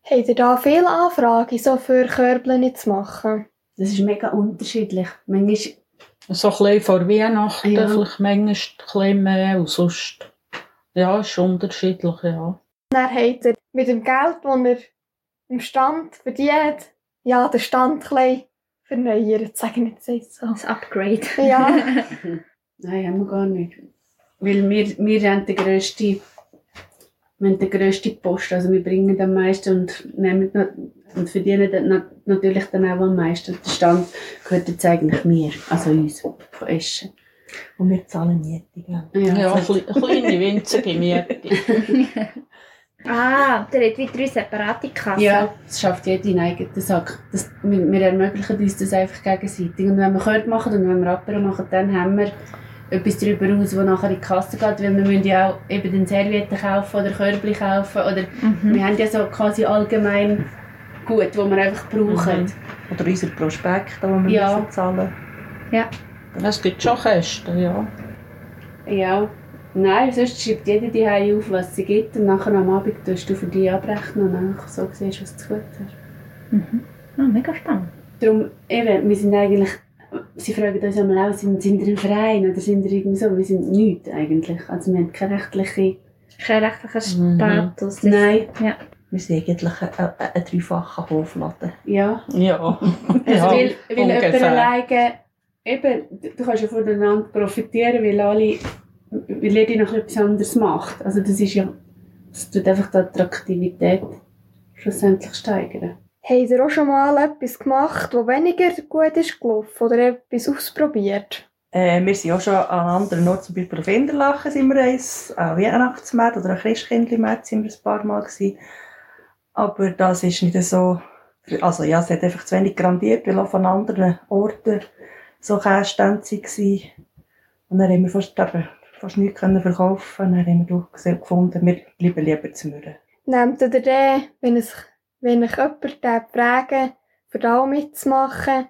Habt ihr da viele Anfragen, so für Körbchen zu machen? Das ist mega unterschiedlich. Manchmal so ein bisschen vor Weihnachten, ja. vielleicht manchmal ein mehr und sonst ja, ist unterschiedlich, ja. Dann habt ihr mit dem Geld, das ihr im Stand verdient, ja, den Stand ein verneuert, sagen wir jetzt so. Das Upgrade. Ja. [laughs] Nein, haben wir gar nicht. Weil wir, wir haben den grössten, wir haben den grössten Post, also wir bringen am meisten und nehmen und verdienen dann natürlich dann auch am meisten. Der Stand gehört jetzt eigentlich mir, also uns, von Eschen. Und wir zahlen Miete. Ja, ja kleine, winzige Miete. [laughs] ah, der hat wieder drei separate Kassen. Ja, das schafft jeder in eigenen Sack. Das, wir, wir, ermöglichen uns das einfach gegenseitig. Und wenn wir Kört machen und wenn wir Apero machen, dann haben wir etwas darüber aus, das nachher in die Kasse geht, weil wir müssen ja auch eben den Servietten kaufen oder Körbchen kaufen oder mhm. wir haben ja so quasi allgemein gut, die wir einfach brauchen. Mhm. Oder unsere Prospekte, die wir Ja. müssen zahlen Ja. Es gibt schon Kosten, ja. Ja. Nein, sonst schreibt jeder die auf, was sie gibt und nachher am Abend tust du für die abrechnen und dann so siehst, was du gut hast. Ah, mega spannend. Darum, eben, wir sind eigentlich, sie fragen uns einmal auch, sind, sind ihr ein Verein oder sind ihr irgendwie so? Wir sind nichts eigentlich. Also wir haben keine rechtliche... Kein rechtlicher Status. Mhm. Nein. Ja. Wir sind eigentlich ein, ein, ein dreifacher Hofladen. Ja. Ja. [laughs] Also ja, weil, weil jemand ungefähr. alleine, eben, du du kannst ja voneinander profitieren, weil alle, weil jeder noch etwas anderes macht. Also das ist ja, das tut einfach die Attraktivität schlussendlich steigern. Habt ihr auch schon mal etwas gemacht, das weniger gut ist gelaufen oder etwas ausprobiert? Äh, wir sind auch schon an anderen Orten, zum Beispiel auf Interlaken sind wir eins, an Weihnachtsmärkten oder an Christkindlmärkten sind wir ein paar Mal gewesen. Aber das ist nicht so, also ja, es hat einfach zu wenig grandiert, weil auch von anderen Orten so Kästände waren. Und dann haben wir fast, eben, fast nichts können verkaufen Dann haben wir gefunden, wir bleiben lieber zu Mürren. Nehmt ihr den, wenn, es, wenn ich jemanden darf fragen für da mitzumachen,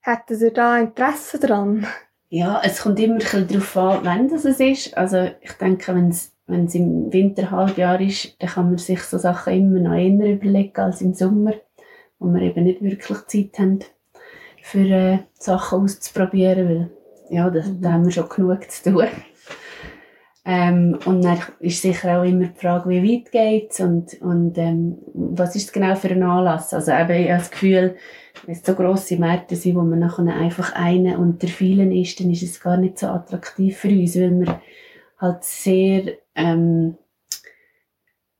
hättet ihr da Interesse dran? Ja, es kommt immer ein bisschen darauf an, wann das es ist. Also ich denke, wenn es wenn es im Winterhalbjahr ist, dann kann man sich so Sachen immer noch eher überlegen als im Sommer, wo wir eben nicht wirklich Zeit haben, für äh, Sachen auszuprobieren, weil ja, da, da haben wir schon genug zu tun. Ähm, und dann ist sicher auch immer die Frage, wie weit geht's und, und ähm, was ist es genau für ein Anlass. Also eben, ich habe das Gefühl, wenn es so grosse Märkte sind, wo man nachher einfach einen unter vielen ist, dann ist es gar nicht so attraktiv für uns, weil wir halt sehr ähm,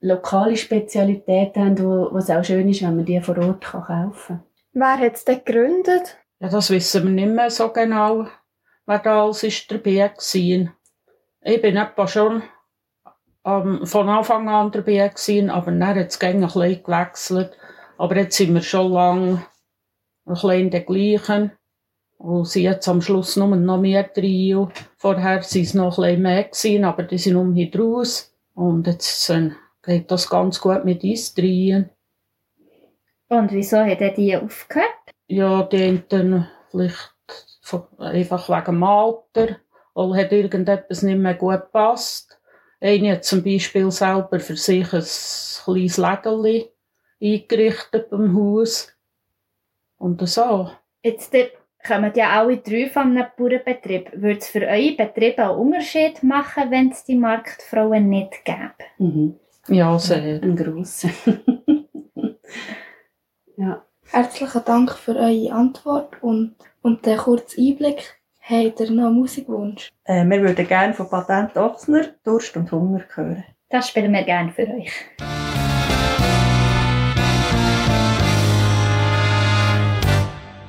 lokale Spezialitäten haben, wo, es auch schön ist, wenn man die vor Ort kann kaufen Wer hat es denn gegründet? Ja, das wissen wir nicht mehr so genau, wer da alles ist dabei war. Ich bin etwa schon ähm, von Anfang an dabei gewesen, aber dann hat es ein bisschen gewechselt. Aber jetzt sind wir schon lange ein bisschen in den gleichen. Und sind jetzt am Schluss nur noch mehr Trio. Vorher waren es noch ein bisschen mehr, gewesen, aber die sind um hier raus. Und jetzt äh, geht das ganz gut mit uns dreien. Und wieso hat er die aufgehört? Ja, die einen vielleicht von- einfach wegen dem Alter. Oder hat irgendetwas nicht mehr gut gepasst. Eine hat zum Beispiel selber für sich ein kleines Lägerli eingerichtet beim Haus. Und so. Jetzt ihr kommen ja alle drei von einem Bauernbetrieb. Würde es für euren Betrieb einen Unterschied machen, wenn es die Marktfrauen nicht gäbe? Mhm. Ja, sehr. Ein grosser. [laughs] ja. Herzlichen Dank für eure Antwort und, und den kurzen Einblick. Habt ihr noch einen Musikwunsch? Äh, wir würden gerne von Patent Ochsner Durst und Hunger hören. Das spielen wir gerne für euch.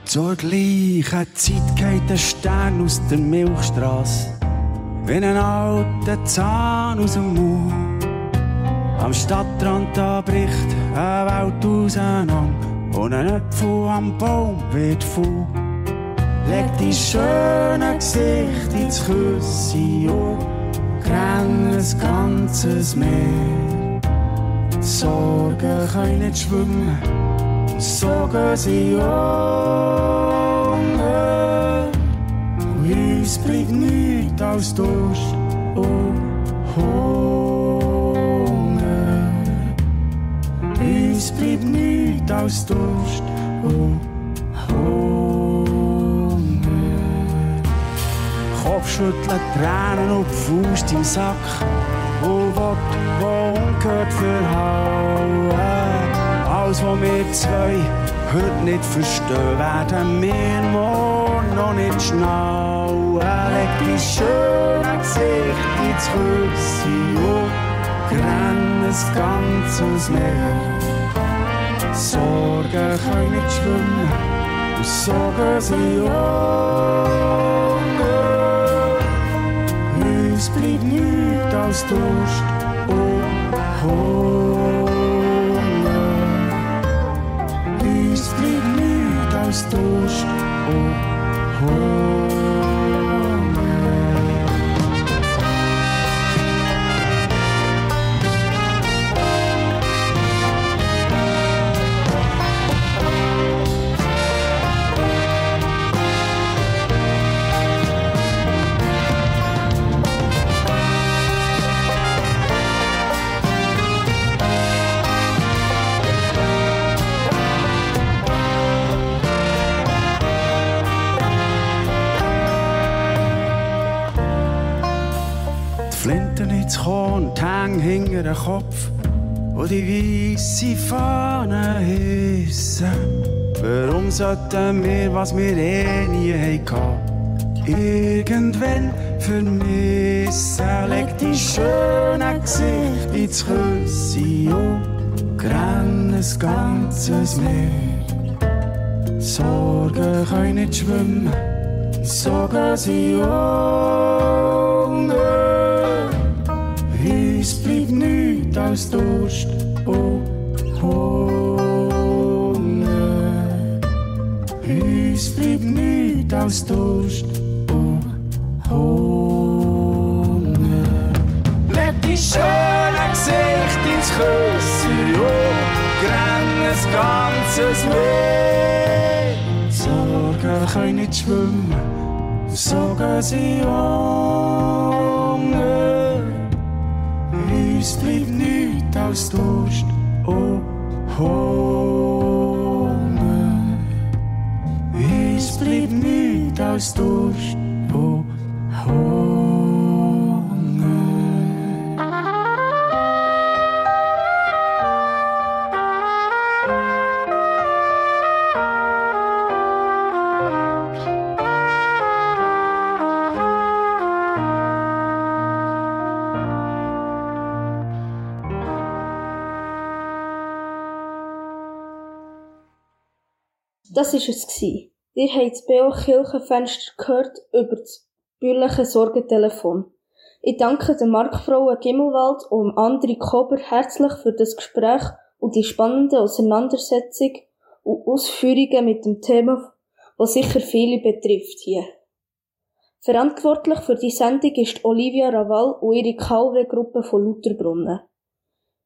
Zur gleichen Zeit geht der Stern aus der Milchstraße. Wie ein alter Zahn aus dem Mund. Am Stadtrand da bricht eine Welt auseinander. Und ein Apfel am Baum wird voll. Leg die schöne Gesicht ins Küsse und grenn ein ganzes Meer. Sorgen können nicht schwimmen, so gehen sie unter. Und uns bleibt nichts als Durst und Hunger. Uns bleibt nichts als Durst und Hunger. Kopfschütteln, Tränen und Faust im Sack. Und Wort, wo ungehört verhauen. Alles, was wir zwei heute nicht verstehen, werden wir morgen noch nicht schnallen. Leg die schöne Gesicht ins Küsse und grenn ein ganzes Meer. Sorgen können nicht schwimmen, und so gehen sie unter. Uns bleibt nichts als Durst und Hunger. Uns bleibt nichts den Kopf, wo die weisse Fahne hissen. Warum sollten wir, was wir eh nie hatten, irgendwann vermissen? Leg die schönen Gesicht ins Küsse und grenn ein ganzes Meer. Sorgen können nicht schwimmen, so gehen sie unter. Als Durst und Hunger. Uns bleibt nichts als Durst und Hunger. Leg die schöne Gesicht ins Küsse und grenn ein ganzes Meer. Sorgen können nicht schwimmen, so gehen sie unter. Uns bleibt als Durst und Hunger. Uns bleibt nichts als Durst und Das war es. gewesen. Ihr habt das BO Kirchenfenster gehört über das bürgerliche Sorgentelefon. Ich danke der Markfrau Gimmelwald und André Kober herzlich für das Gespräch und die spannende Auseinandersetzung und Ausführungen mit dem Thema, was sicher viele betrifft hier. Verantwortlich für die Sendung ist Olivia Raval und ihre KW-Gruppe von Lutherbrunnen.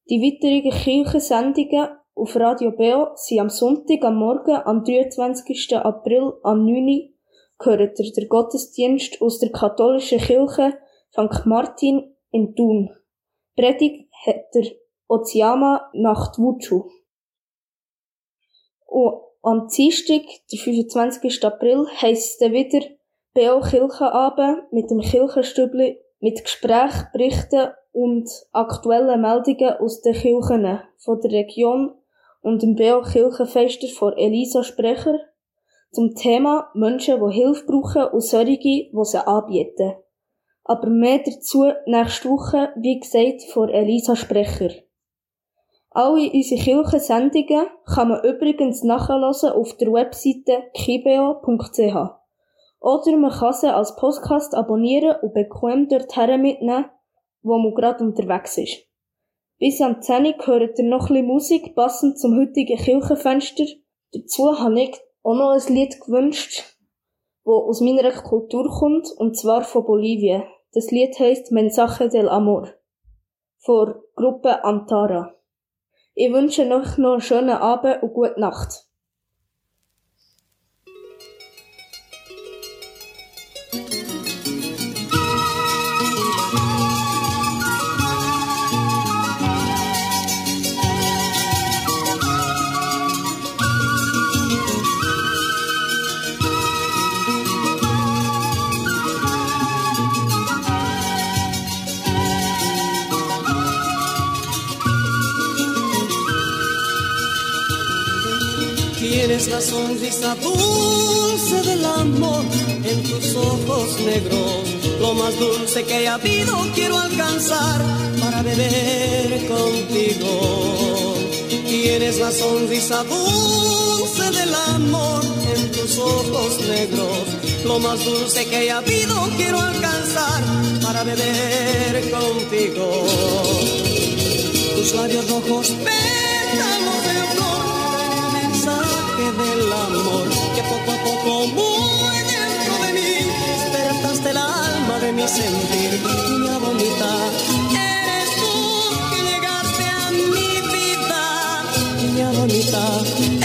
Die weiteren Kirchensendungen auf Radio Beo sind am Sonntag am Morgen, am 23. April, am 9. Uhr, gehört der Gottesdienst aus der katholischen Kirche St. Martin in Thun. Predigt hat der Oziama nach Wutschu. Und am Dienstag, der 25. April, heisst es dann wieder BO Kirchenabend mit dem Kirchenstübli mit Gespräch, Berichten und aktuellen Meldungen aus den Kirchen von der Region und dem BO Kirchenfester von Elisa Sprecher zum Thema Menschen, die Hilfe brauchen und solche, die sie anbieten. Aber mehr dazu nächste Woche, wie gesagt, von Elisa Sprecher. Alle unsere Kirchensendungen kann man übrigens nachhören auf der Webseite kibeo.ch. Oder man kann sie als Podcast abonnieren und bequem dorthin mitnehmen, wo man gerade unterwegs ist. Bis am 10 Uhr hört ihr noch ein Musik, passend zum heutigen Kirchenfenster. Dazu habe ich auch noch ein Lied gewünscht, das aus meiner Kultur kommt, und zwar von Bolivien. Das Lied heisst Mensaje del Amor. Von Gruppe Antara. Ich wünsche euch noch einen schönen Abend und gute Nacht. Tienes la sonrisa dulce del amor en tus ojos negros. Lo más dulce que haya habido quiero alcanzar para beber contigo. Tienes la sonrisa dulce del amor en tus ojos negros. Lo más dulce que haya habido quiero alcanzar para beber contigo. Tus labios rojos del amor que poco a poco muy dentro de mí despertaste el alma de mi sentir, niña bonita. Eres tú que llegaste a mi vida, niña bonita.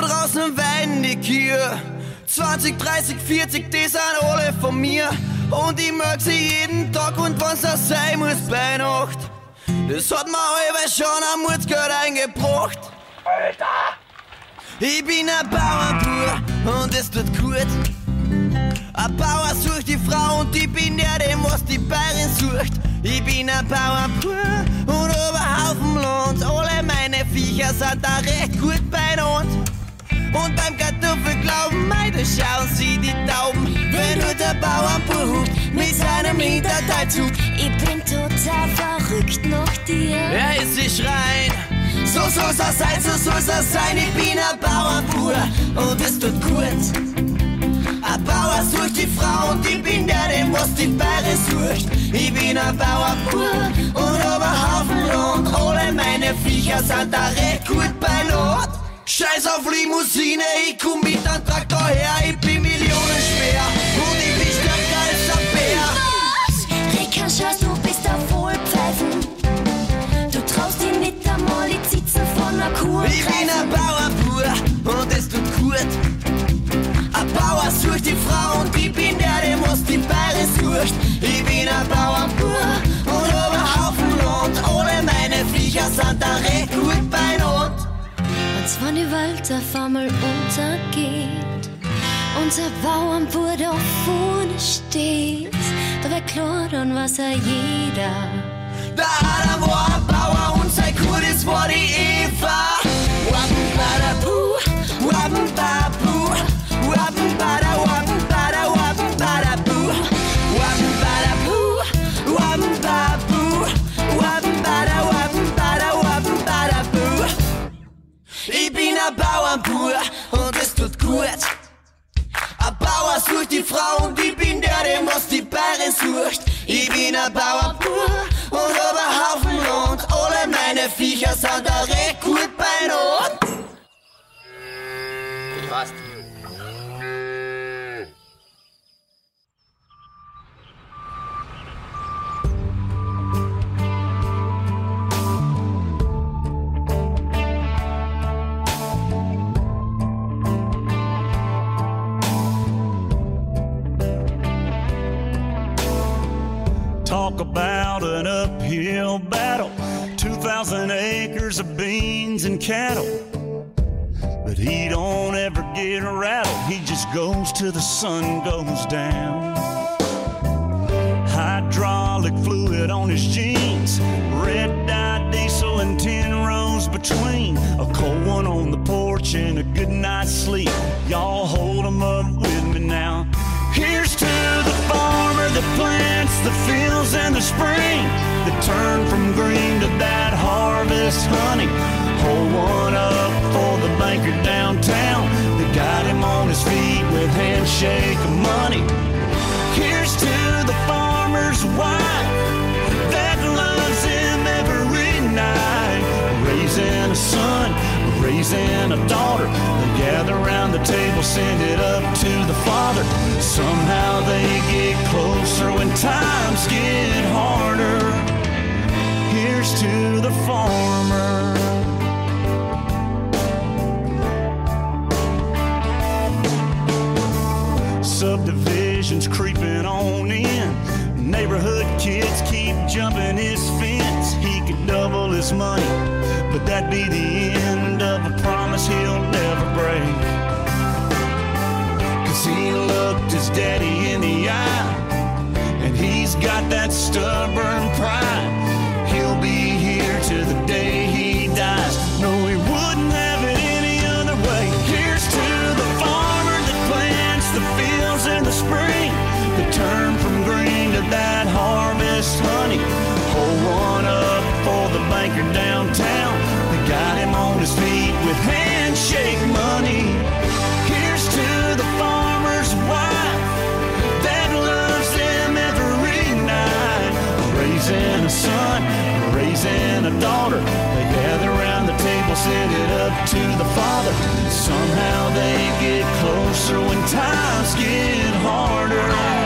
Da draußen weinen die Kühe. 20, 30, 40, die sind alle von mir. Und ich mag sie jeden Tag und wenn's auch sein muss bei Nacht. Das hat mir halber schon am Mutzgeld eingebracht. Alter! Ich bin ein Bauernbur und es tut gut. Ein Bauer sucht die Frau und ich bin der, dem was die Bayern sucht. Ich bin ein Bauernbur und über Haufen Land. Alle meine Viecher sind da recht gut beieinander. Und beim Kartoffel glauben meine schauen sie die Tauben. Wenn nur der Bauernbur hupt mit seinem Hinterteilzug. Ich bin total verrückt nach dir. Er ist sie schreien. So soll's das sein, so soll's das sein. Ich bin ein Bauernbur und es tut gut. Ein Bauer sucht die Frau und ich bin der, dem was die Berge sucht. Ich bin ein Bauerbub und hab ein Haufen Land. Alle meine Viecher sind da recht gut bei Not. Scheiß auf Limousine, ich komm mit einem Traktor her. Ich bin millionenschwer und ich bin stärker als ein Bär. Was? Ricker, scheiß, du bist ein Vollpfeifen. Du traust dich nicht einmal die Zitzen von einer Kuh Ich bin ein Bauerbub und es tut gut. Ein Bauer sucht die Frau und ich bin der, der was die Beine sucht. Ich bin ein Bauernbub und hab einen Haufen Land. Alle meine Viecher sind da Not. Und wenn die Welt auf einmal untergeht, unser Bauernbub da vorne steht, da wird klar, dann weiß er jeder. Der Adam war ein Bauer und sein Kuh, das war die Eva. Wappen, bada, buh, send it up to the father. Somehow they get closer when times get harder. Here's to the farmer. Subdivisions creeping on in. Neighborhood kids keep jumping his fence. He could double his money, but that'd be the end of a promise he'll never break. He looked his daddy in the eye, and he's got that stubborn raising a daughter. They gather around the table, send it up to the father. Somehow they get closer when times get harder.